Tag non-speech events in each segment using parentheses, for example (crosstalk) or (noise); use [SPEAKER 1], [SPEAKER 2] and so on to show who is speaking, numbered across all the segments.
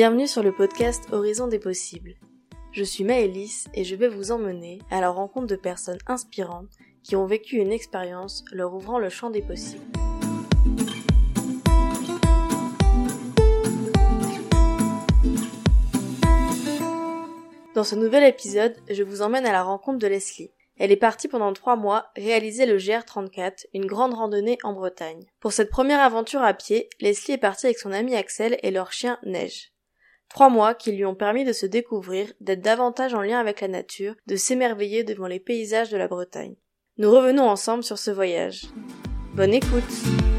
[SPEAKER 1] Bienvenue sur le podcast Horizon des possibles. Je suis Maëlys et je vais vous emmener à la rencontre de personnes inspirantes qui ont vécu une expérience leur ouvrant le champ des possibles. Dans ce nouvel épisode, je vous emmène à la rencontre de Leslie. Elle est partie pendant trois mois réaliser le GR34, une grande randonnée en Bretagne. Pour cette première aventure à pied, Leslie est partie avec son ami Axel et leur chien Neige. Trois mois qui lui ont permis de se découvrir, d'être davantage en lien avec la nature, de s'émerveiller devant les paysages de la Bretagne. Nous revenons ensemble sur ce voyage. Bonne écoute!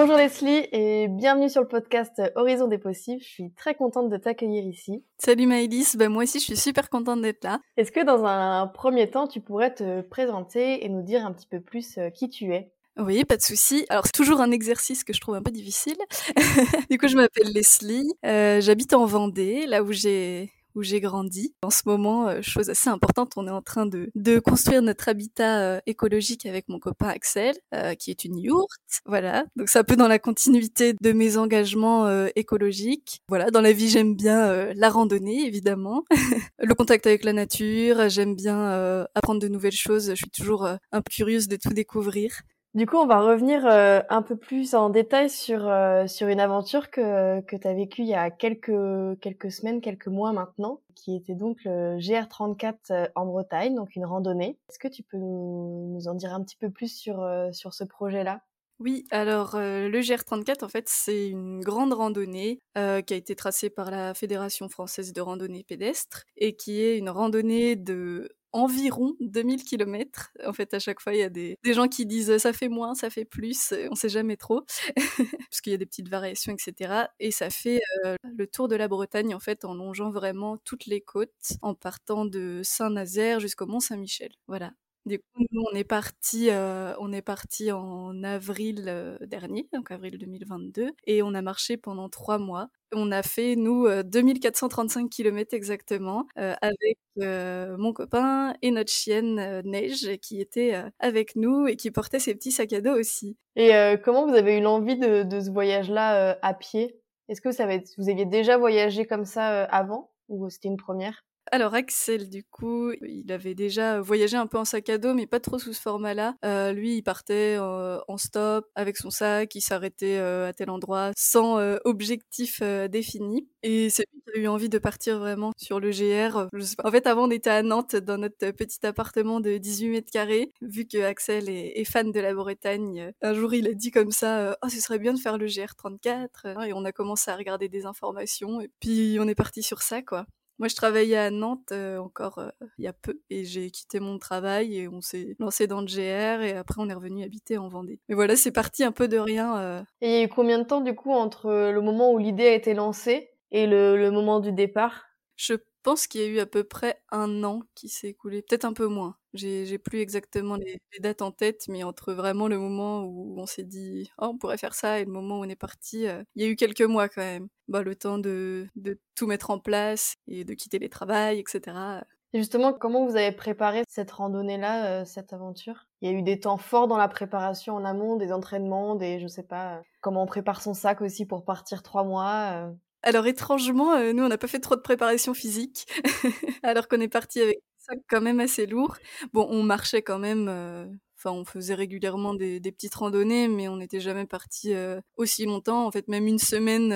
[SPEAKER 1] Bonjour Leslie et bienvenue sur le podcast Horizon des possibles. Je suis très contente de t'accueillir ici.
[SPEAKER 2] Salut Maëlys, ben moi aussi je suis super contente d'être là.
[SPEAKER 1] Est-ce que dans un premier temps tu pourrais te présenter et nous dire un petit peu plus euh, qui tu es?
[SPEAKER 2] Oui, pas de souci. Alors c'est toujours un exercice que je trouve un peu difficile. (laughs) du coup, je m'appelle Leslie. Euh, J'habite en Vendée, là où j'ai où j'ai grandi. En ce moment, euh, chose assez importante, on est en train de, de construire notre habitat euh, écologique avec mon copain Axel, euh, qui est une yourte. Voilà, donc c'est un peu dans la continuité de mes engagements écologiques. Voilà, dans la vie, j'aime bien la randonnée, évidemment, (laughs) le contact avec la nature, j'aime bien apprendre de nouvelles choses, je suis toujours un peu curieuse de tout découvrir.
[SPEAKER 1] Du coup, on va revenir euh, un peu plus en détail sur euh, une aventure que que tu as vécue il y a quelques semaines, quelques mois maintenant, qui était donc le GR34 euh, en Bretagne, donc une randonnée. Est-ce que tu peux nous, en dire un petit peu plus sur sur ce projet-là?
[SPEAKER 2] Oui, alors le GR34, en fait, c'est une grande randonnée qui a été tracée par la Fédération française de randonnée pédestre et qui est une randonnée de environ 2000 km. En fait, à chaque fois, il y a des, gens qui disent ça fait moins, ça fait plus, on sait jamais trop, (laughs) parce qu'il y a des petites variations, etc. Et ça fait euh, le tour de la Bretagne, en fait, en longeant vraiment toutes les côtes, en partant de Saint-Nazaire jusqu'au Mont-Saint-Michel. Voilà. Du coup, nous, on est parti, euh, on est parti en avril euh, dernier, donc avril 2022, et on a marché pendant trois mois. On a fait, nous, 2435 euh, km exactement, avec mon copain et notre chienne Neige, qui était avec nous et qui portait ses petits sacs à dos aussi.
[SPEAKER 1] Et comment vous avez eu l'envie de, ce voyage-là à pied? Est-ce que vous aviez déjà voyagé comme ça avant? Ou c'était une première?
[SPEAKER 2] Alors Axel, du coup, il avait déjà voyagé un peu en sac à dos, mais pas trop sous ce format-là. Euh, lui, il partait euh, en stop avec son sac, il s'arrêtait euh, à tel endroit sans objectif défini. Et c'est lui qui a eu envie de partir vraiment sur le GR. En fait, avant, on était à Nantes dans notre petit appartement de 18 mètres carrés. Vu que Axel est, fan de la Bretagne, un jour, il a dit comme ça "Oh, ce serait bien de faire le GR34." Et on a commencé à regarder des informations. Et puis, on est parti sur ça, quoi. Moi, je travaillais à Nantes euh, encore euh, il y a peu et j'ai quitté mon travail et on s'est lancé dans le GR et après on est revenu habiter en Vendée. Mais voilà, c'est parti un peu de rien. Euh.
[SPEAKER 1] Et il y a eu combien de temps du coup entre le moment où l'idée a été lancée et le, le moment du départ?
[SPEAKER 2] Je pense qu'il y a eu à peu près un an qui s'est écoulé, peut-être un peu moins. J'ai plus exactement les, dates en tête, mais entre vraiment le moment où on s'est dit oh, on pourrait faire ça et le moment où on est parti, euh, il y a eu quelques mois quand même. Bah, le temps de, de tout mettre en place et de quitter les travails, etc.
[SPEAKER 1] Et justement, comment vous avez préparé cette randonnée-là, euh, cette aventure? Il y a eu des temps forts dans la préparation en amont, des entraînements, des, je sais pas, euh, comment on prépare son sac aussi pour partir trois mois
[SPEAKER 2] alors étrangement, euh, nous on n'a pas fait trop de préparation physique, (laughs) alors qu'on est parti avec sac quand même assez lourd. Bon, on marchait quand même, euh, enfin on faisait régulièrement des, petites randonnées, mais on n'était jamais parti euh, aussi longtemps. En fait, même une semaine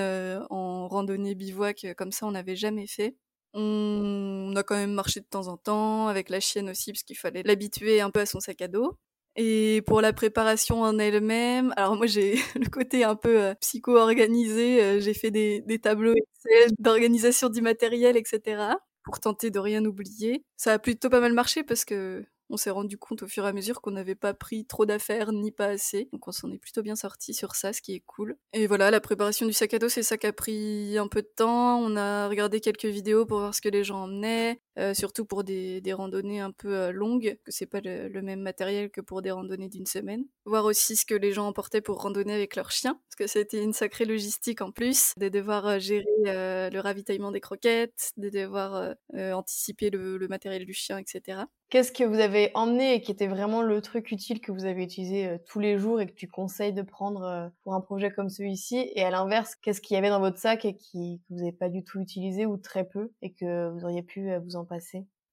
[SPEAKER 2] en randonnée bivouac comme ça, on n'avait jamais fait. On a quand même marché de temps en temps avec la chienne aussi, parce qu'il fallait l'habituer un peu à son sac à dos. Et pour la préparation en elle-même, alors moi j'ai (laughs) le côté un peu euh, psycho-organisé, euh, j'ai fait des, tableaux d'organisation du matériel, etc. pour tenter de rien oublier. Ça a plutôt pas mal marché parce que on s'est rendu compte au fur et à mesure qu'on n'avait pas pris trop d'affaires ni pas assez. Donc on s'en est plutôt bien sorti sur ça, ce qui est cool. Et voilà, la préparation du sac à dos, c'est ça qui a pris un peu de temps. On a regardé quelques vidéos pour voir ce que les gens emmenaient. Surtout pour des, randonnées un peu longues, que c'est pas le, même matériel que pour des randonnées d'une semaine. Voir aussi ce que les gens emportaient pour randonner avec leurs chiens, parce que c'était une sacrée logistique en plus, de devoir gérer le ravitaillement des croquettes, de devoir anticiper le, matériel du chien, etc.
[SPEAKER 1] Qu'est-ce que vous avez emmené et qui était vraiment le truc utile que vous avez utilisé euh, tous les jours et que tu conseilles de prendre euh, pour un projet comme celui-ci? Et à l'inverse, qu'est-ce qu'il y avait dans votre sac et qui, que vous n'avez pas du tout utilisé ou très peu et que vous auriez pu euh, vous en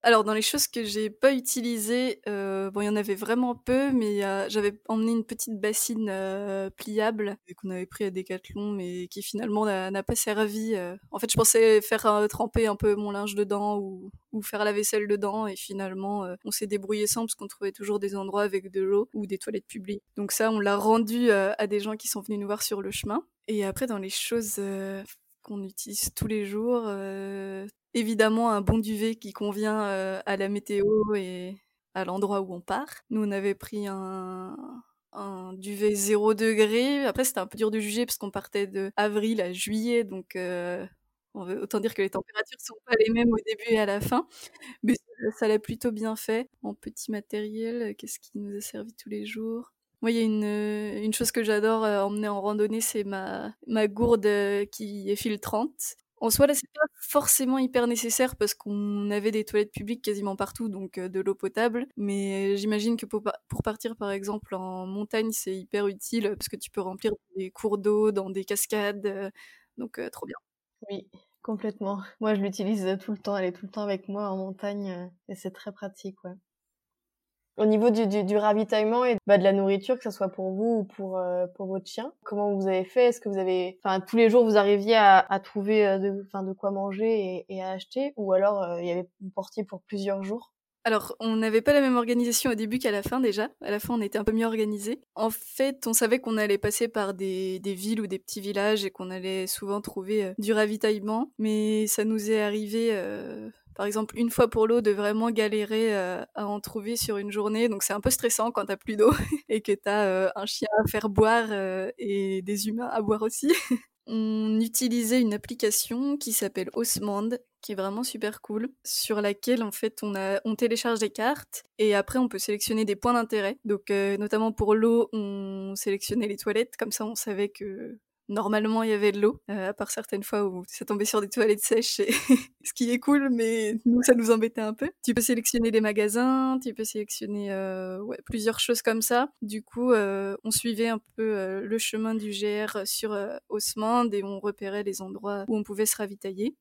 [SPEAKER 2] alors dans les choses que j'ai pas utilisées, euh, bon il y en avait vraiment peu, mais j'avais emmené une petite bassine euh, pliable qu'on avait pris à Decathlon, mais qui finalement n'a pas servi. Euh. En fait, je pensais faire tremper un peu mon linge dedans ou, ou faire la vaisselle dedans, et finalement on s'est débrouillé sans parce qu'on trouvait toujours des endroits avec de l'eau ou des toilettes publiques. Donc ça, on l'a rendu à des gens qui sont venus nous voir sur le chemin. Et après dans les choses qu'on utilise tous les jours, évidemment un bon duvet qui convient à la météo et à l'endroit où on part. Nous, on avait pris un, duvet 0 degré. Après, c'était un peu dur de juger parce qu'on partait de avril à juillet, donc on veut autant dire que les températures sont pas les mêmes au début et à la fin. Mais ça l'a plutôt bien fait. En petit matériel, qu'est-ce qui nous a servi tous les jours? Moi, il y a une, chose que j'adore emmener en randonnée, c'est ma gourde qui est filtrante. En soi, là, c'est pas forcément hyper nécessaire parce qu'on avait des toilettes publiques quasiment partout, donc euh, de l'eau potable. Mais j'imagine que pour, partir, par exemple, en montagne, c'est hyper utile parce que tu peux remplir des cours d'eau, dans des cascades. Euh, donc, euh, trop bien.
[SPEAKER 1] Oui, complètement. Moi, je l'utilise tout le temps. Elle est tout le temps avec moi en montagne et c'est très pratique, ouais. Au niveau du, ravitaillement et bah, de la nourriture, que ce soit pour vous ou pour euh, pour votre chien, comment vous avez fait? Est-ce que vous avez, enfin, tous les jours vous arriviez à, trouver euh, de, de quoi manger et, à acheter, ou alors euh, il y avait vous portiez pour plusieurs jours?
[SPEAKER 2] Alors, on n'avait pas la même organisation au début qu'à la fin déjà. À la fin, on était un peu mieux organisé. En fait, on savait qu'on allait passer par des, villes ou des petits villages et qu'on allait souvent trouver du ravitaillement. Mais ça nous est arrivé par exemple une fois pour l'eau de vraiment galérer euh, à en trouver sur une journée. Donc c'est un peu stressant quand t'as plus d'eau (laughs) et que t'as euh, un chien à faire boire euh, et des humains à boire aussi. (laughs) on utilisait une application qui s'appelle Osmand, qui est vraiment super cool, sur laquelle en fait on, a, on télécharge des cartes et après on peut sélectionner des points d'intérêt. Donc notamment pour l'eau, on sélectionnait les toilettes, comme ça on savait que normalement il y avait de l'eau, euh, à part certaines fois où ça tombait sur des toilettes sèches, (laughs) ce qui est cool, mais nous ça nous embêtait un peu. Tu peux sélectionner des magasins, tu peux sélectionner euh, plusieurs choses comme ça. Du coup, euh, on suivait un peu le chemin du GR sur Osmand et on repérait les endroits où on pouvait se ravitailler.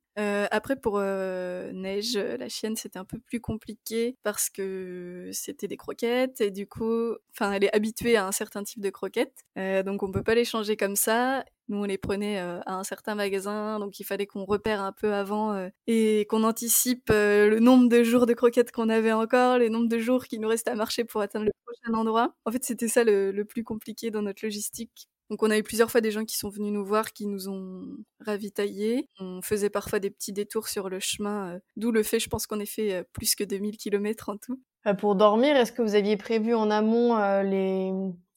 [SPEAKER 2] Après, pour Neige, la chienne, c'était un peu plus compliqué parce que c'était des croquettes et du coup, elle est habituée à un certain type de croquettes, donc on peut pas les changer comme ça. Nous, on les prenait à un certain magasin, donc il fallait qu'on repère un peu avant et qu'on anticipe le nombre de jours de croquettes qu'on avait encore, le nombre de jours qui nous restait à marcher pour atteindre le prochain endroit. En fait, c'était ça le, plus compliqué dans notre logistique donc on a eu plusieurs fois des gens qui sont venus nous voir, qui nous ont ravitaillés. On faisait parfois des petits détours sur le chemin, euh, d'où le fait, je pense qu'on ait fait euh, plus que 2000 km en tout.
[SPEAKER 1] Euh, pour dormir, est-ce que vous aviez prévu en amont les,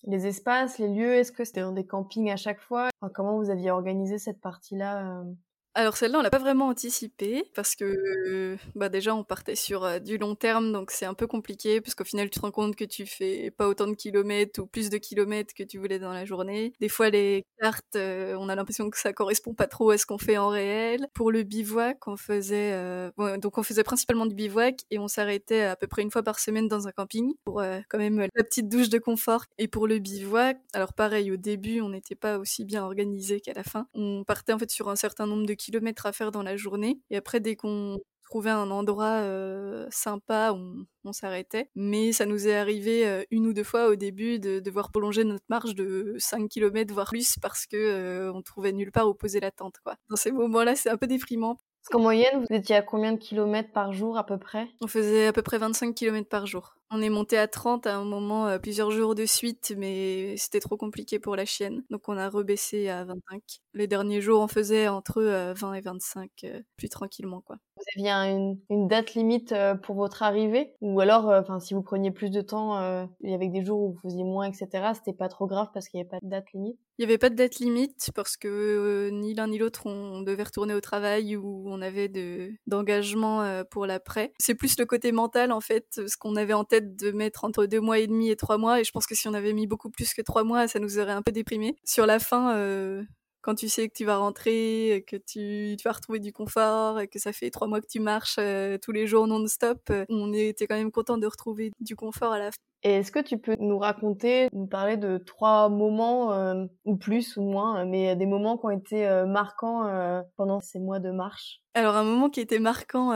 [SPEAKER 1] les espaces, les lieux? Est-ce que c'était dans des campings à chaque fois? Comment vous aviez organisé cette partie-là
[SPEAKER 2] alors celle-là, on l'a pas vraiment anticipé parce que bah déjà on partait sur euh, du long terme, donc c'est un peu compliqué parce qu'au final tu te rends compte que tu fais pas autant de kilomètres ou plus de kilomètres que tu voulais dans la journée. Des fois les cartes, euh, on a l'impression que ça correspond pas trop à ce qu'on fait en réel. Pour le bivouac, on faisait euh, donc on faisait principalement du bivouac et on s'arrêtait à peu près une fois par semaine dans un camping pour quand même la petite douche de confort. Et pour le bivouac, alors pareil au début on n'était pas aussi bien organisé qu'à la fin. On partait en fait sur un certain nombre de kilomètres à faire dans la journée. Et après, dès qu'on trouvait un endroit euh, sympa, on, on s'arrêtait. Mais ça nous est arrivé euh, une ou deux fois au début de devoir prolonger notre marche de 5 km, voire plus, parce que euh, on trouvait nulle part où poser la tente. Quoi. Dans ces moments-là, c'est un peu déprimant.
[SPEAKER 1] Parce qu'en moyenne, vous étiez à combien de kilomètres par jour à peu près?
[SPEAKER 2] On faisait à peu près 25 km par jour. On est monté à 30 à un moment, euh, plusieurs jours de suite, mais c'était trop compliqué pour la chienne. Donc on a rebaissé à 25. Les derniers jours, on faisait entre 20 euh, et 25, euh, plus tranquillement quoi.
[SPEAKER 1] Vous aviez une, date limite euh, pour votre arrivée? Ou alors, euh, enfin, si vous preniez plus de temps, euh, il y avait des jours où vous faisiez moins, etc., c'était pas trop grave parce qu'il n'y avait pas de date limite?
[SPEAKER 2] Il n'y avait pas de date limite parce que ni l'un ni l'autre, on devait retourner au travail ou on avait d'engagement pour l'après. C'est plus le côté mental, en fait, ce qu'on avait en tête de mettre entre deux mois et demi et trois mois. Et je pense que si on avait mis beaucoup plus que trois mois, ça nous aurait un peu déprimé. Sur la fin, quand tu sais que tu vas rentrer, que tu, vas retrouver du confort, et que ça fait trois mois que tu marches euh, tous les jours non-stop, euh, on était quand même content de retrouver du confort à la fin.
[SPEAKER 1] Et est-ce que tu peux nous raconter, nous parler de trois moments, euh, ou plus ou moins, mais des moments qui ont été marquants pendant ces mois de marche?
[SPEAKER 2] Alors un moment qui était marquant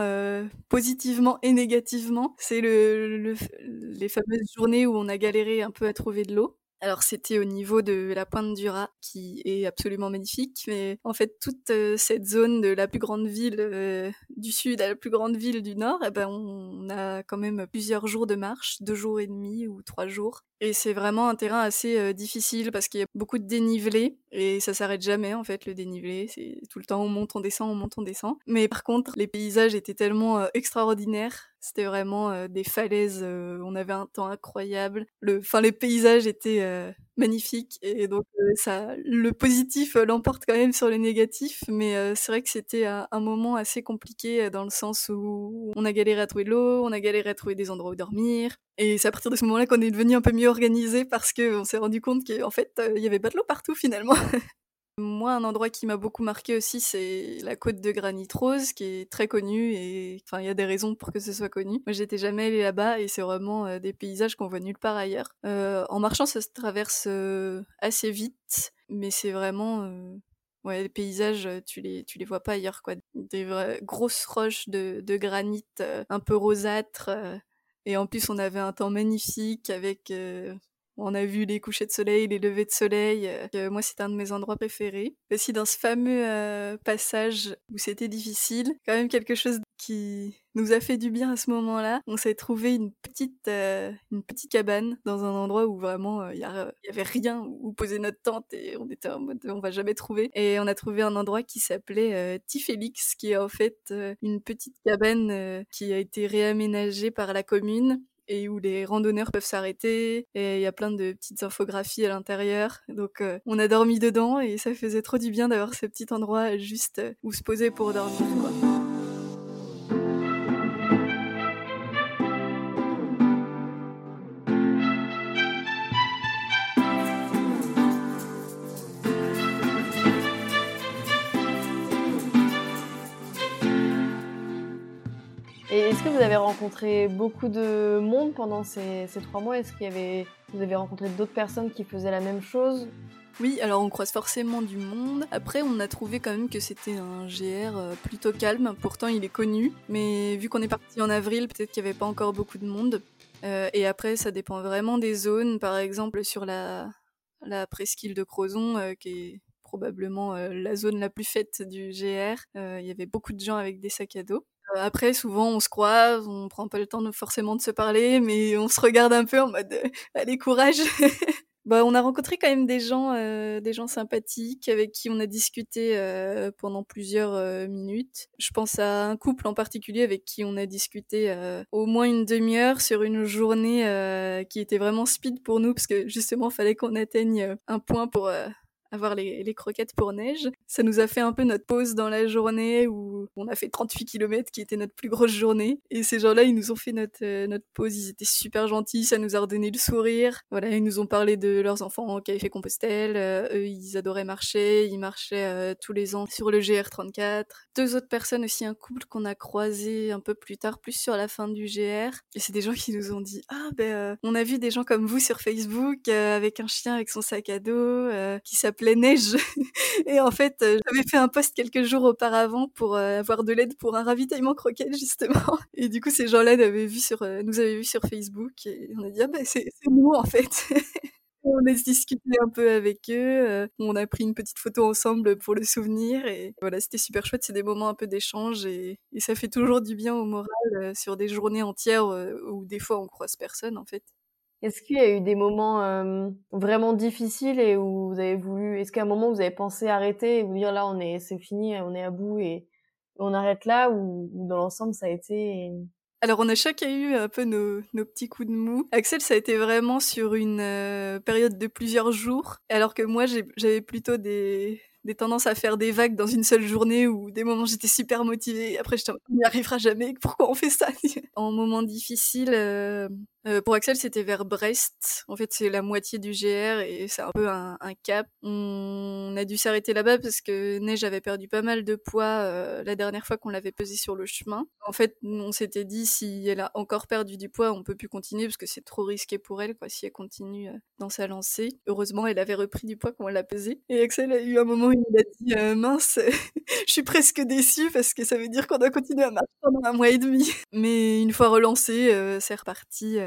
[SPEAKER 2] positivement et négativement, c'est le, les fameuses journées où on a galéré un peu à trouver de l'eau. Alors c'était au niveau de la pointe du Raz qui est absolument magnifique, mais en fait toute euh, cette zone de la plus grande ville euh, du sud à la plus grande ville du nord, eh ben on a quand même plusieurs jours de marche, deux jours et demi ou trois jours, et c'est vraiment un terrain assez euh, difficile parce qu'il y a beaucoup de dénivelé et ça s'arrête jamais en fait le dénivelé. C'est tout le temps on monte, on descend, on monte, on descend. Mais par contre les paysages étaient tellement euh, extraordinaires. C'était vraiment euh, des falaises. on avait un temps incroyable. Le, enfin les paysages étaient magnifique et donc euh, ça le positif euh, l'emporte quand même sur le négatif mais euh, c'est vrai que c'était un, moment assez compliqué dans le sens où on a galéré à trouver de l'eau on a galéré à trouver des endroits où dormir et c'est à partir de ce moment-là qu'on est devenu un peu mieux organisé parce qu'on s'est rendu compte qu'en fait il y avait pas de l'eau partout finalement (laughs) Moi, un endroit qui m'a beaucoup marqué aussi, c'est la côte de Granit Rose, qui est très connue et enfin, il y a des raisons pour que ce soit connu. Moi, j'étais jamais allée là-bas et c'est vraiment euh, des paysages qu'on voit nulle part ailleurs. Euh, en marchant, ça se traverse euh, assez vite, mais c'est vraiment ouais, les paysages, tu les, tu les vois pas ailleurs, quoi. Des grosses roches de, de granit un peu rosâtres. et en plus, on avait un temps magnifique avec on a vu les couchers de soleil, les levées de soleil. Euh, moi, c'est un de mes endroits préférés. Aussi, dans ce fameux euh, passage où c'était difficile, quand même quelque chose qui nous a fait du bien à ce moment-là. On s'est trouvé une petite, euh, une petite cabane dans un endroit où vraiment il y, avait rien où poser notre tente et on était en mode on va jamais trouver. Et on a trouvé un endroit qui s'appelait Tifélix, qui est en fait une petite cabane qui a été réaménagée par la commune et où les randonneurs peuvent s'arrêter et il y a plein de petites infographies à l'intérieur. Donc euh, on a dormi dedans et ça faisait trop du bien d'avoir ce petit endroit juste où se poser pour dormir. Quoi.
[SPEAKER 1] Vous avez rencontré beaucoup de monde pendant ces, trois mois? Est-ce qu'il y avait, vous avez rencontré d'autres personnes qui faisaient la même chose?
[SPEAKER 2] Oui, alors on croise forcément du monde. Après, on a trouvé quand même que c'était un GR euh, plutôt calme. Pourtant, il est connu. Mais vu qu'on est parti en avril, peut-être qu'il n'y avait pas encore beaucoup de monde. Euh, et après, ça dépend vraiment des zones. Par exemple, sur la, la presqu'île de Crozon, euh, qui est probablement la zone la plus faite du GR, il y avait beaucoup de gens avec des sacs à dos. Euh, après, souvent, on se croise, on prend pas le temps forcément de se parler, mais on se regarde un peu en mode euh, allez courage. (laughs) bah, on a rencontré quand même des gens, euh, des gens sympathiques avec qui on a discuté pendant plusieurs minutes. Je pense à un couple en particulier avec qui on a discuté au moins une demi-heure sur une journée qui était vraiment speed pour nous parce que justement, fallait qu'on atteigne un point pour avoir les, croquettes pour neige. Ça nous a fait un peu notre pause dans la journée où on a fait 38 km qui était notre plus grosse journée. Et ces gens-là, ils nous ont fait notre, euh, notre pause. Ils étaient super gentils, ça nous a redonné le sourire. Voilà, ils nous ont parlé de leurs enfants qui avaient fait Compostelle. Euh, eux, ils adoraient marcher. Ils marchaient euh, tous les ans sur le GR34. Deux autres personnes aussi, un couple qu'on a croisé un peu plus tard, plus sur la fin du GR. Et c'est des gens qui nous ont dit, ah ben, on a vu des gens comme vous sur Facebook avec un chien avec son sac à dos qui s'appelle pleine Neige. (laughs) et en fait, euh, j'avais fait un post quelques jours auparavant pour euh, avoir de l'aide pour un ravitaillement croquette, (laughs) justement. Et du coup, ces gens-là nous avaient vu sur, euh, nous avaient vu sur Facebook et on a dit, ah bah, c'est nous, en fait. (laughs) on a discuté un peu avec eux, on a pris une petite photo ensemble pour le souvenir et voilà, c'était super chouette, c'est des moments un peu d'échange et, et, ça fait toujours du bien au moral sur des journées entières où des fois on croise personne en fait.
[SPEAKER 1] Est-ce qu'il y a eu des moments euh, vraiment difficiles et où vous avez voulu, est-ce qu'à un moment vous avez pensé arrêter et vous dire là on est, c'est fini, on est à bout et, on arrête là ou, dans l'ensemble ça a été
[SPEAKER 2] alors on a chacun eu un peu nos, nos, petits coups de mou. Axel, ça a été vraiment sur une période de plusieurs jours, alors que moi j'avais plutôt des, des tendances à faire des vagues dans une seule journée ou des moments j'étais super motivée. Après, on n'y arrivera jamais. Pourquoi on fait ça? (laughs) En moment difficile, euh, euh, pour Axel, c'était vers Brest. En fait, c'est la moitié du GR et c'est un peu un, cap. On a dû s'arrêter là-bas parce que Neige avait perdu pas mal de poids euh, la dernière fois qu'on l'avait pesé sur le chemin. En fait, on s'était dit si elle a encore perdu du poids, on peut plus continuer parce que c'est trop risqué pour elle, si elle continue euh, dans sa lancée. Heureusement, elle avait repris du poids quand on l'a pesé. Et Axel a eu un moment où il a dit mince, (laughs) je suis presque déçue parce que ça veut dire qu'on a continué à marcher pendant un mois et demi. Mais une fois relancé, c'est reparti.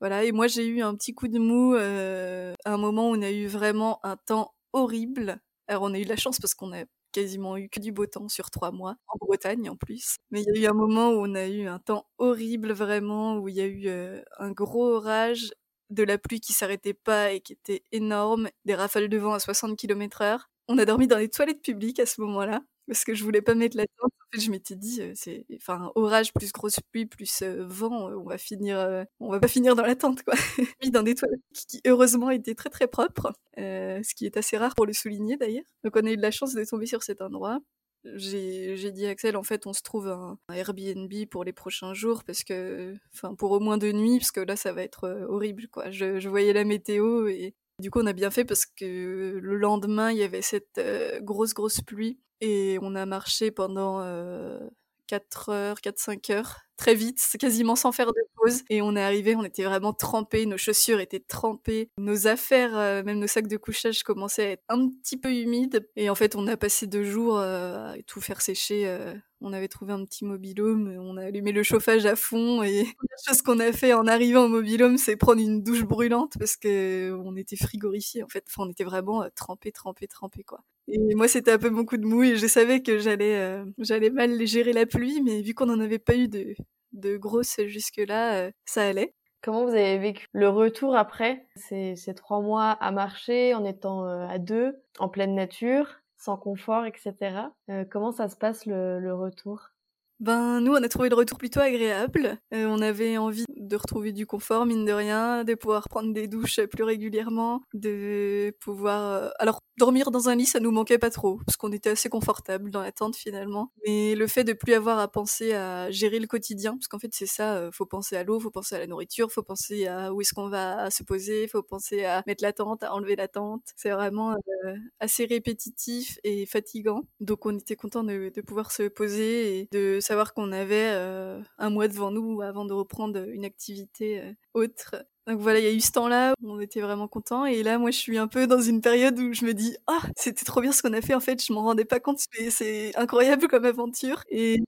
[SPEAKER 2] Voilà, et moi j'ai eu un petit coup de mou euh, à un moment où on a eu vraiment un temps horrible. Alors on a eu de la chance parce qu'on a quasiment eu que du beau temps sur trois mois, en Bretagne en plus. Mais il y a eu un moment où on a eu un temps horrible vraiment, où il y a eu euh, un gros orage, de la pluie qui s'arrêtait pas et qui était énorme, des rafales de vent à 60 km heure. On a dormi dans les toilettes publiques à ce moment-là parce que je voulais pas mettre la tente. En fait, je m'étais dit, c'est, enfin, orage plus grosse pluie plus vent, on va finir, on va pas finir dans la tente, quoi. (laughs) Puis dans des toilettes qui, heureusement étaient très très propres, ce qui est assez rare pour le souligner d'ailleurs. Donc on a eu de la chance de tomber sur cet endroit. J'ai, j'ai dit à Axel, en fait, on se trouve un, Airbnb pour les prochains jours parce que, enfin, pour au moins deux nuits, parce que là, ça va être horrible, quoi. Je voyais la météo et du coup, on a bien fait parce que le lendemain, il y avait cette grosse, grosse pluie et on a marché pendant 4 heures, 4-5 heures, très vite, quasiment sans faire de pause. Et on est arrivé, on était vraiment trempés, nos chaussures étaient trempées, nos affaires, même nos sacs de couchage commençaient à être un petit peu humides. Et en fait, on a passé deux jours à tout faire sécher on avait trouvé un petit mobilhome, on a allumé le chauffage à fond et (laughs) la chose qu'on a fait en arrivant au mobilhome, c'est prendre une douche brûlante parce que on était frigorifiés en fait. Enfin, on était vraiment euh, trempés, trempés, trempés quoi. Et moi, c'était un peu mon coup de mou et je savais que j'allais, euh, mal gérer la pluie, mais vu qu'on n'en avait pas eu de, de grosses jusque-là, euh, ça allait.
[SPEAKER 1] Comment vous avez vécu le retour après ces trois mois à marcher en étant à deux, en pleine nature? Sans confort, etc. Euh, comment ça se passe le retour?
[SPEAKER 2] Ben nous on a trouvé le retour plutôt agréable. Euh, on avait envie de retrouver du confort mine de rien, de pouvoir prendre des douches plus régulièrement, de pouvoir euh, alors dormir dans un lit ça nous manquait pas trop parce qu'on était assez confortable dans la tente finalement. Mais le fait de plus avoir à penser à gérer le quotidien parce qu'en fait c'est ça, euh, faut penser à l'eau, faut penser à la nourriture, faut penser à où est-ce qu'on va se poser, faut penser à mettre la tente, à enlever la tente. C'est vraiment assez répétitif et fatigant. Donc on était content de, de pouvoir se poser et de savoir qu'on avait euh, un mois devant nous avant de reprendre une activité euh, autre. Donc voilà, il y a eu ce temps-là où on était vraiment content. Et là, moi, je suis un peu dans une période où je me dis, ah, c'était trop bien ce qu'on a fait. En fait, je m'en rendais pas compte, mais c'est incroyable comme aventure. Et,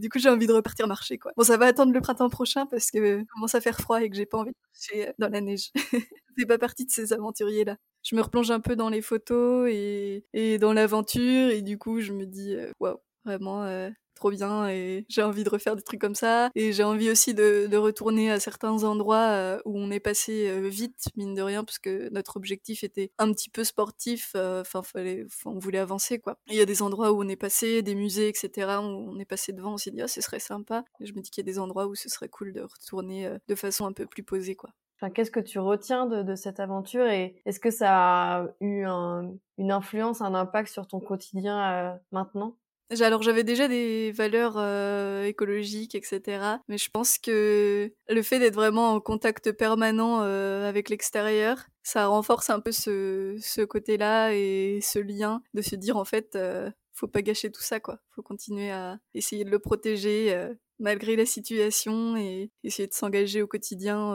[SPEAKER 2] du coup, j'ai envie de repartir marcher, quoi. Bon, ça va attendre le printemps prochain parce que commence à faire froid et que j'ai pas envie de marcher euh, dans la neige. (laughs) je fais pas partie de ces aventuriers-là. Je me replonge un peu dans les photos et, et dans l'aventure. Et du coup, je me dis, waouh, vraiment, trop bien et j'ai envie de refaire des trucs comme ça. Et j'ai envie aussi de, retourner à certains endroits euh, où on est passé euh, vite, mine de rien, parce que notre objectif était un petit peu sportif. Euh, enfin, fallait, on voulait avancer, quoi. Il y a des endroits où on est passé, des musées, etc., où on est passé devant, on s'est dit, ah, ce serait sympa. Et je me dis qu'il y a des endroits où ce serait cool de retourner de façon un peu plus posée, quoi.
[SPEAKER 1] Enfin, qu'est-ce que tu retiens de, cette aventure et est-ce que ça a eu une influence, un impact sur ton quotidien maintenant?
[SPEAKER 2] Alors j'avais déjà des valeurs euh, écologiques, etc. Mais je pense que le fait d'être vraiment en contact permanent euh, avec l'extérieur, ça renforce un peu ce, côté-là et ce lien de se dire en fait, euh, faut pas gâcher tout ça, quoi. Faut continuer à essayer de le protéger malgré la situation et essayer de s'engager au quotidien,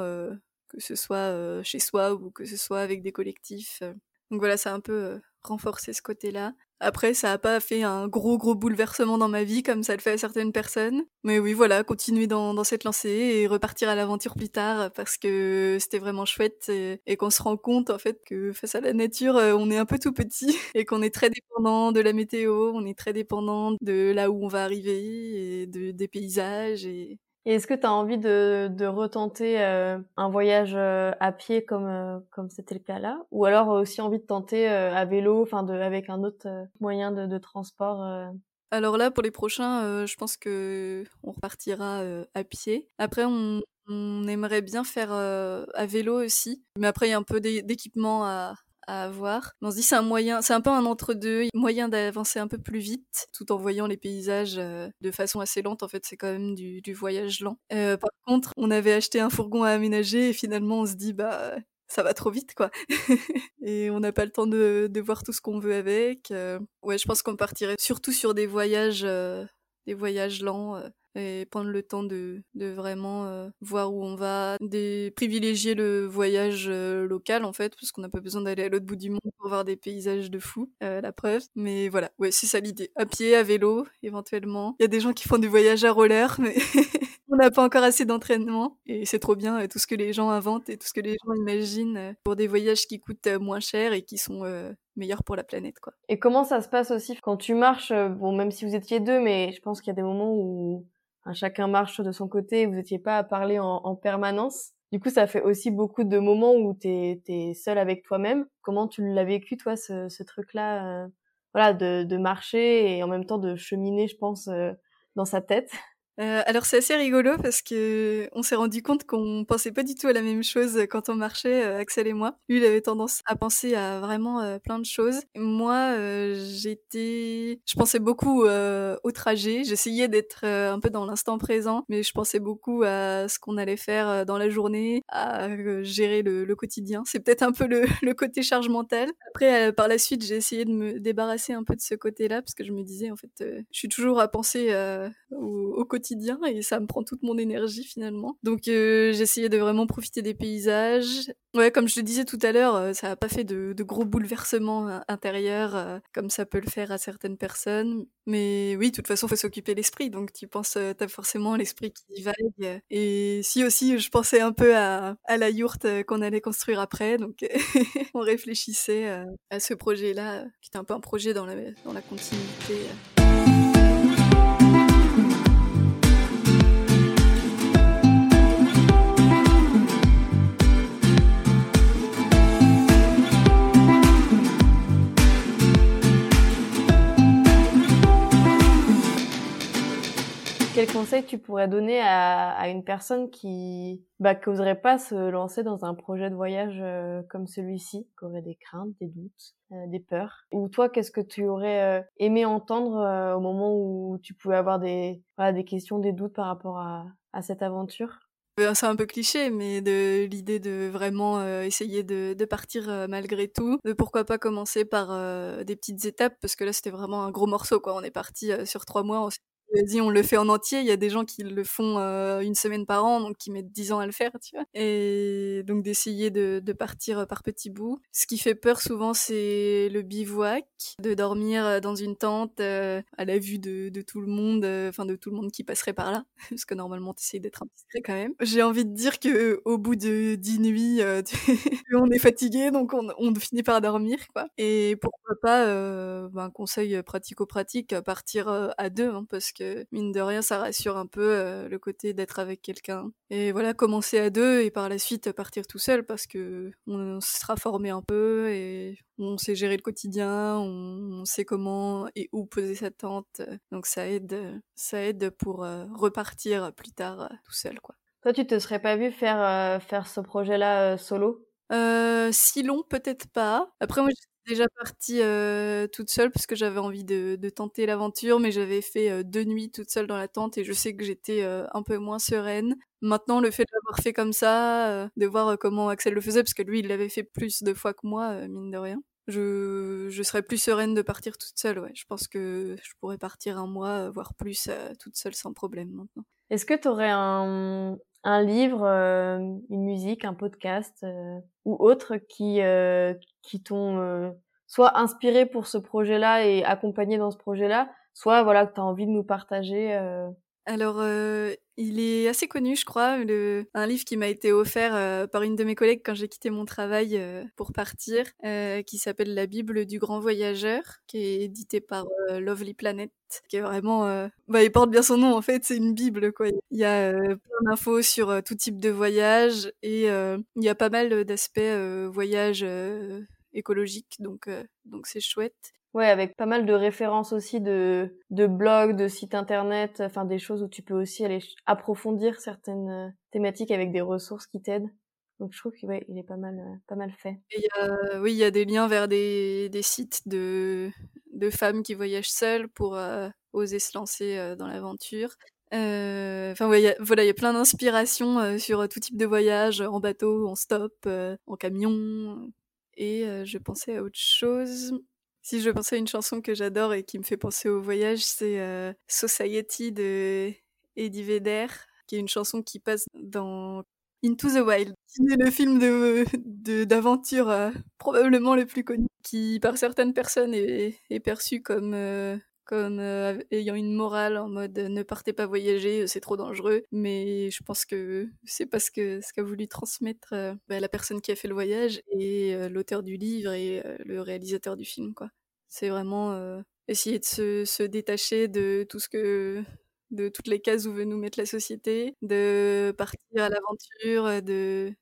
[SPEAKER 2] que ce soit chez soi ou que ce soit avec des collectifs. Donc voilà, a un peu renforcé ce côté-là. Après, ça n'a pas fait un gros gros bouleversement dans ma vie comme ça le fait à certaines personnes. Mais oui, voilà, continuer dans, cette lancée et repartir à l'aventure plus tard parce que c'était vraiment chouette et, qu'on se rend compte en fait que face à la nature, euh, on est un peu tout petit (laughs) et qu'on est très dépendant de la météo, on est très dépendant de là où on va arriver et de, des paysages et,
[SPEAKER 1] et est-ce que tu as envie de, de retenter euh, un voyage euh, à pied comme euh, comme c'était le cas là, ou alors aussi envie de tenter à vélo, enfin avec un autre moyen de, de transport
[SPEAKER 2] Alors là, pour les prochains, je pense que on repartira à pied. Après, on, aimerait bien faire à vélo aussi, mais après il y a un peu d'équipement à, à avoir. on se dit c'est un moyen, c'est un peu un entre-deux, moyen d'avancer un peu plus vite, tout en voyant les paysages euh, de façon assez lente. En fait, c'est quand même du, voyage lent. Euh, par contre, on avait acheté un fourgon à aménager et finalement on se dit bah ça va trop vite quoi. (laughs) et on n'a pas le temps de, voir tout ce qu'on veut avec. Euh. ouais, je pense qu'on partirait surtout sur des voyages, des voyages lents et prendre le temps de, de vraiment euh, voir où on va, de privilégier le voyage euh, local en fait, parce qu'on n'a pas besoin d'aller à l'autre bout du monde pour voir des paysages de fou, euh, la preuve. Mais voilà, ouais, c'est ça l'idée. À pied, à vélo, éventuellement. Il y a des gens qui font du voyage à roller, mais (laughs) on n'a pas encore assez d'entraînement. Et c'est trop bien, tout ce que les gens inventent et tout ce que les gens imaginent pour des voyages qui coûtent moins cher et qui sont meilleur pour la planète quoi.
[SPEAKER 1] Et comment ça se passe aussi quand tu marches bon même si vous étiez deux mais je pense qu'il y a des moments où chacun marche de son côté, vous n'étiez pas à parler en, permanence. Du coup, ça fait aussi beaucoup de moments où tu es, seul avec toi-même. Comment tu l'as vécu, toi, ce, truc-là, euh, voilà, de, de, marcher et en même temps de cheminer, je pense, euh, dans sa tête?
[SPEAKER 2] Euh, alors c'est assez rigolo parce que on s'est rendu compte qu'on pensait pas du tout à la même chose quand on marchait, euh, Axel et moi. Lui, il avait tendance à penser à vraiment euh, plein de choses. Moi, j'étais, je pensais beaucoup au trajet. J'essayais d'être un peu dans l'instant présent, mais je pensais beaucoup à ce qu'on allait faire dans la journée, à gérer le, quotidien. C'est peut-être un peu le, (laughs) côté charge mentale. Après, par la suite, j'ai essayé de me débarrasser un peu de ce côté-là parce que je me disais en fait, je suis toujours à penser au quotidien et ça me prend toute mon énergie finalement. Donc euh, j'essayais de vraiment profiter des paysages. Ouais, comme je le disais tout à l'heure, euh, ça n'a pas fait de, gros bouleversements euh, intérieurs comme ça peut le faire à certaines personnes. Mais oui, de toute façon, faut s'occuper l'esprit. Donc tu penses, t'as forcément l'esprit qui vague. Et si aussi, je pensais un peu à, la yourte qu'on allait construire après. Donc (laughs) on réfléchissait à ce projet-là, qui était un peu un projet dans la, dans la continuité.
[SPEAKER 1] Quel conseil tu pourrais donner à, une personne qui bah, n'oserait pas se lancer dans un projet de voyage euh, comme celui-ci, qui aurait des craintes, des doutes, euh, des peurs? Ou toi, qu'est-ce que tu aurais euh, aimé entendre au moment où tu pouvais avoir des, questions, des doutes par rapport à, cette aventure?
[SPEAKER 2] C'est un peu cliché, mais de l'idée de vraiment essayer de, partir malgré tout, de pourquoi pas commencer par des petites étapes, parce que là c'était vraiment un gros morceau. On est parti sur trois mois, on on le fait en entier. Il y a des gens qui le font euh, une semaine par an, donc qui mettent dix ans à le faire, tu vois. Et donc d'essayer de, partir par petits bouts. Ce qui fait peur souvent, c'est le bivouac, de dormir dans une tente euh, à la vue de, tout le monde, euh, enfin de tout le monde qui passerait par là, (laughs) parce que normalement tu essayes d'être un discret quand même. J'ai envie de dire que au bout de dix nuits, (laughs) on est fatigué, donc on, finit par dormir, quoi. Et pourquoi pas ben, un conseil pratico-pratique, partir à deux, hein, parce que mine de rien, ça rassure un peu euh, le côté d'être avec quelqu'un. Et voilà, commencer à deux et par la suite partir tout seul parce que on sera formé un peu et on sait gérer le quotidien, on, sait comment et où poser sa tente. Donc ça aide, ça aide pour euh, repartir plus tard euh, tout seul, quoi.
[SPEAKER 1] Toi, tu te serais pas vu faire faire ce projet-là solo?
[SPEAKER 2] Si long, peut-être pas. Après, moi, déjà partie toute seule parce que j'avais envie de, tenter l'aventure, mais j'avais fait deux nuits toute seule dans la tente et je sais que j'étais un peu moins sereine. Maintenant, le fait de l'avoir fait comme ça, de voir comment Axel le faisait, parce que lui, il l'avait fait plus de fois que moi, mine de rien. Je, je serais plus sereine de partir toute seule, ouais. Je pense que je pourrais partir un mois, voire plus, toute seule sans problème maintenant.
[SPEAKER 1] Est-ce que tu aurais un, un livre, euh, une musique, un podcast euh, ou autre qui euh, qui t'ont soit inspiré pour ce projet-là et accompagné dans ce projet-là, soit voilà que tu as envie de nous partager
[SPEAKER 2] alors, euh, il est assez connu, je crois, le, un livre qui m'a été offert euh, par une de mes collègues quand j'ai quitté mon travail euh, pour partir, qui s'appelle La Bible du Grand Voyageur, qui est édité par Lovely Planet, qui est vraiment... Bah, il porte bien son nom, en fait, c'est une Bible, quoi. Il y a plein d'infos sur tout type de voyage, et il y a pas mal d'aspects voyage écologique, donc donc c'est chouette.
[SPEAKER 1] Ouais, avec pas mal de références aussi de, de blogs, de sites internet, enfin des choses où tu peux aussi aller approfondir certaines euh, thématiques avec des ressources qui t'aident. Donc je trouve qu'il ouais, il est pas mal, euh, pas mal fait.
[SPEAKER 2] Oui, il y a des liens vers des, des sites de, de femmes qui voyagent seules pour euh, oser se lancer dans l'aventure. Enfin ouais, voilà, il y a plein d'inspirations sur tout type de voyage, en bateau, en stop, en camion. Et je pensais à autre chose. Si je pensais à une chanson que j'adore et qui me fait penser au voyage, c'est euh, Society de Eddie Vedder, qui est une chanson qui passe dans Into the Wild, qui est le film d'aventure euh, probablement le plus connu, qui par certaines personnes est, perçu comme euh, comme ayant une morale en mode ne partez pas voyager, c'est trop dangereux. Mais je pense que c'est parce que ce qu'a voulu transmettre bah, la personne qui a fait le voyage et l'auteur du livre et le réalisateur du film. C'est vraiment essayer de se, se, détacher de tout ce que de toutes les cases où veut nous mettre la société, de partir à l'aventure, de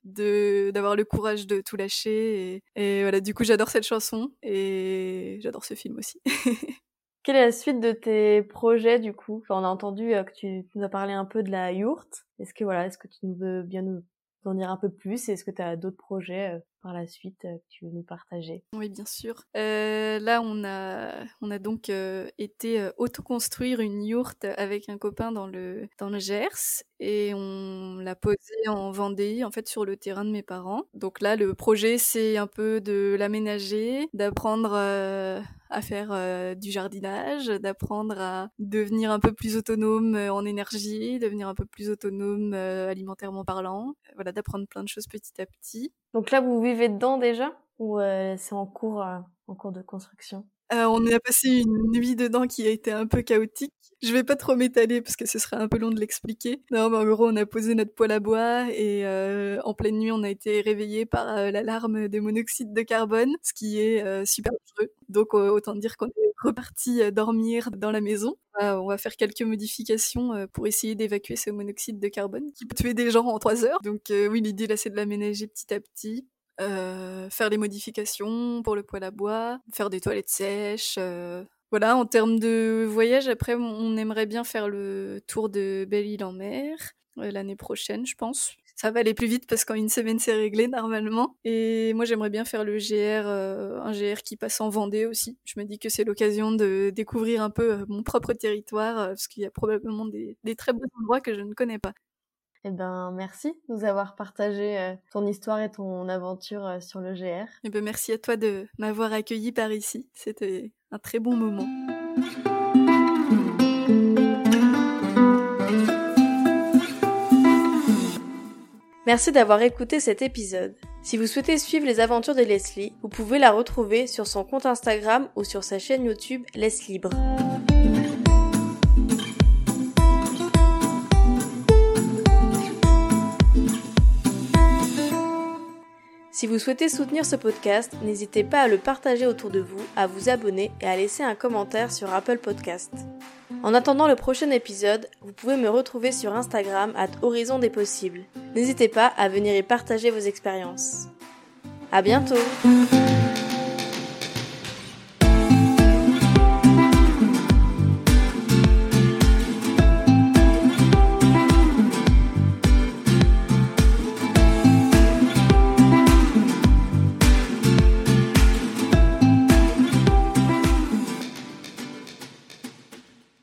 [SPEAKER 2] d'avoir le courage de tout lâcher. Et, et voilà, du coup, j'adore cette chanson et j'adore ce film aussi. (laughs)
[SPEAKER 1] Quelle est la suite de tes projets du coup? On a entendu euh, que tu nous as parlé un peu de la yourte. Est-ce que voilà, est-ce que tu veux bien nous en dire un peu plus? Est-ce que tu as d'autres projets euh, par la suite euh, tu veux nous partager
[SPEAKER 2] Oui, bien sûr. Euh, là, on a, on a donc euh, été autoconstruire une yourte avec un copain dans le, dans le Gers et on l'a posée en Vendée, en fait, sur le terrain de mes parents. Donc là, le projet, c'est un peu de l'aménager, d'apprendre à faire du jardinage, d'apprendre à devenir un peu plus autonome en énergie, devenir un peu plus autonome alimentairement parlant. Voilà, d'apprendre plein de choses petit à petit.
[SPEAKER 1] Donc là, vous vivez dedans déjà ou euh, c'est en cours, euh, en cours de construction?
[SPEAKER 2] Euh, On a passé une nuit dedans qui a été un peu chaotique. Je vais pas trop m'étaler parce que ce serait un peu long de l'expliquer. Non, mais en gros, on a posé notre poêle à bois et en pleine nuit, on a été réveillé par l'alarme des monoxydes de carbone, ce qui est super dangereux. Donc autant dire qu'on est reparti dormir dans la maison. on va faire quelques modifications pour essayer d'évacuer ce monoxyde de carbone qui peut tuer des gens en trois heures. Donc oui, l'idée là, c'est de l'aménager petit à petit. Euh, faire les modifications pour le poêle à bois, faire des toilettes sèches. Euh. Voilà, en termes de voyage, après, on aimerait bien faire le tour de Belle-Île en mer euh, l'année prochaine, je pense. Ça va aller plus vite parce qu'en une semaine, c'est réglé normalement. Et moi, j'aimerais bien faire le GR, un GR qui passe en Vendée aussi. Je me dis que c'est l'occasion de découvrir un peu mon propre territoire parce qu'il y a probablement des très beaux endroits que je ne connais pas.
[SPEAKER 1] Eh ben, merci de nous avoir partagé euh, ton histoire et ton aventure euh, sur le GR.
[SPEAKER 2] Eh ben, merci à toi de m'avoir accueilli par ici. C'était un très bon moment.
[SPEAKER 1] Merci d'avoir écouté cet épisode. Si vous souhaitez suivre les aventures de Leslie, vous pouvez la retrouver sur son compte Instagram ou sur sa chaîne YouTube Laisse Libre. Si vous souhaitez soutenir ce podcast, n'hésitez pas à le partager autour de vous, à vous abonner et à laisser un commentaire sur Apple Podcast. En attendant le prochain épisode, vous pouvez me retrouver sur Instagram à Horizon des Possibles. N'hésitez pas à venir y partager vos expériences. À bientôt!